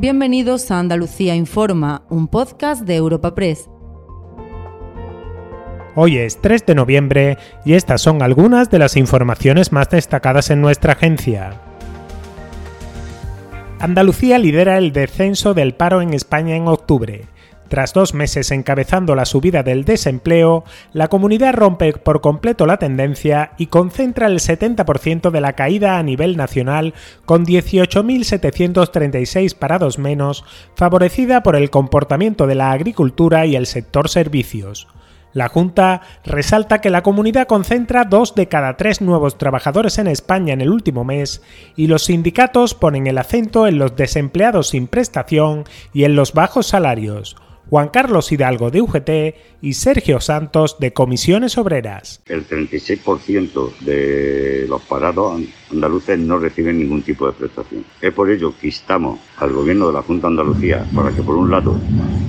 Bienvenidos a Andalucía Informa, un podcast de Europa Press. Hoy es 3 de noviembre y estas son algunas de las informaciones más destacadas en nuestra agencia. Andalucía lidera el descenso del paro en España en octubre. Tras dos meses encabezando la subida del desempleo, la comunidad rompe por completo la tendencia y concentra el 70% de la caída a nivel nacional con 18.736 parados menos, favorecida por el comportamiento de la agricultura y el sector servicios. La Junta resalta que la comunidad concentra dos de cada tres nuevos trabajadores en España en el último mes y los sindicatos ponen el acento en los desempleados sin prestación y en los bajos salarios, Juan Carlos Hidalgo de UGT y Sergio Santos de Comisiones Obreras. El 36% de los parados andaluces no reciben ningún tipo de prestación. Es por ello que instamos al Gobierno de la Junta de Andalucía para que, por un lado,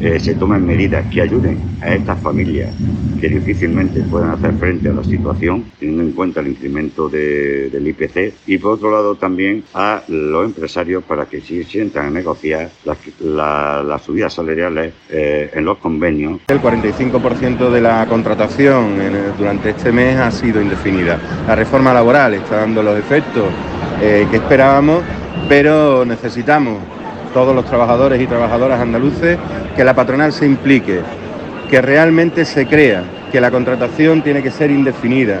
eh, se tomen medidas que ayuden a estas familias que difícilmente puedan hacer frente a la situación, teniendo en cuenta el incremento del IPC, y por otro lado también a los empresarios para que se sientan a negociar las, subidas salariales eh, en los convenios. El 45% de la contratación durante este mes ha sido indefinida. La reforma laboral está dando los efectos eh, que esperábamos, pero necesitamos todos los trabajadores y trabajadoras andaluces que la patronal se implique, que realmente se crea que la contratación tiene que ser indefinida.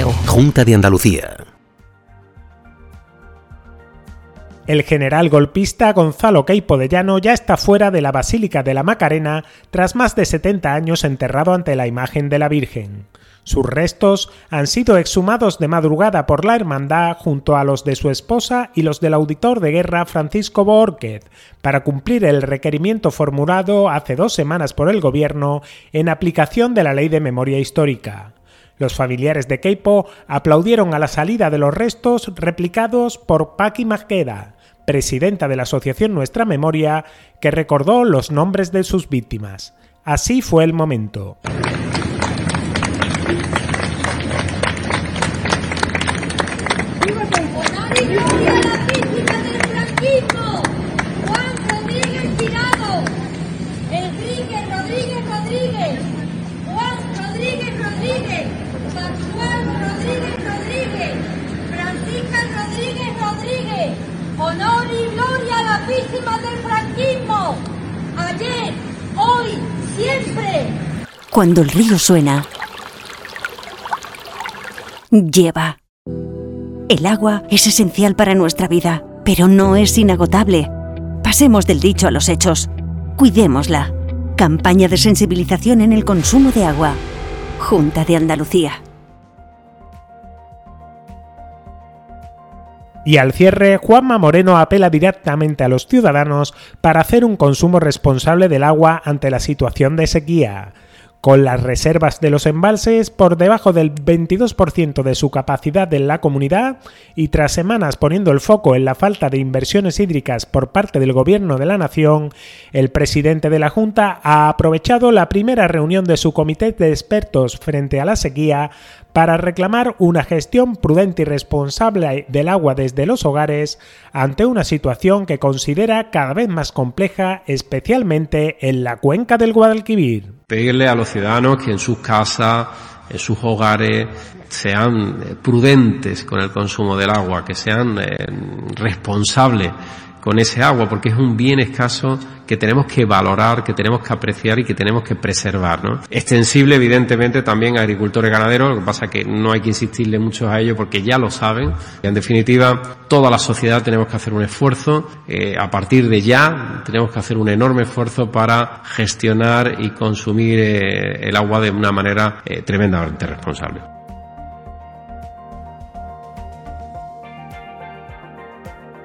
Junta de Andalucía. El general golpista Gonzalo Queipo de Llano ya está fuera de la Basílica de la Macarena tras más de 70 años enterrado ante la imagen de la Virgen. Sus restos han sido exhumados de madrugada por la hermandad junto a los de su esposa y los del auditor de guerra Francisco Borquez para cumplir el requerimiento formulado hace dos semanas por el gobierno en aplicación de la ley de memoria histórica. Los familiares de Keipo aplaudieron a la salida de los restos replicados por Paqui Maqueda, presidenta de la Asociación Nuestra Memoria, que recordó los nombres de sus víctimas. Así fue el momento. Ayer, hoy, siempre. Cuando el río suena, lleva. El agua es esencial para nuestra vida, pero no es inagotable. Pasemos del dicho a los hechos. Cuidémosla. Campaña de sensibilización en el consumo de agua. Junta de Andalucía. Y al cierre, Juanma Moreno apela directamente a los ciudadanos para hacer un consumo responsable del agua ante la situación de sequía. Con las reservas de los embalses por debajo del 22% de su capacidad en la comunidad y tras semanas poniendo el foco en la falta de inversiones hídricas por parte del Gobierno de la Nación, el presidente de la Junta ha aprovechado la primera reunión de su comité de expertos frente a la sequía para reclamar una gestión prudente y responsable del agua desde los hogares ante una situación que considera cada vez más compleja, especialmente en la cuenca del Guadalquivir. Pedirle a los ciudadanos que en sus casas, en sus hogares, sean prudentes con el consumo del agua, que sean eh, responsables con ese agua, porque es un bien escaso que tenemos que valorar, que tenemos que apreciar y que tenemos que preservar. ¿no? Extensible, evidentemente, también a agricultores y ganaderos, lo que pasa es que no hay que insistirle mucho a ellos porque ya lo saben. En definitiva, toda la sociedad tenemos que hacer un esfuerzo, eh, a partir de ya tenemos que hacer un enorme esfuerzo para gestionar y consumir eh, el agua de una manera eh, tremendamente responsable.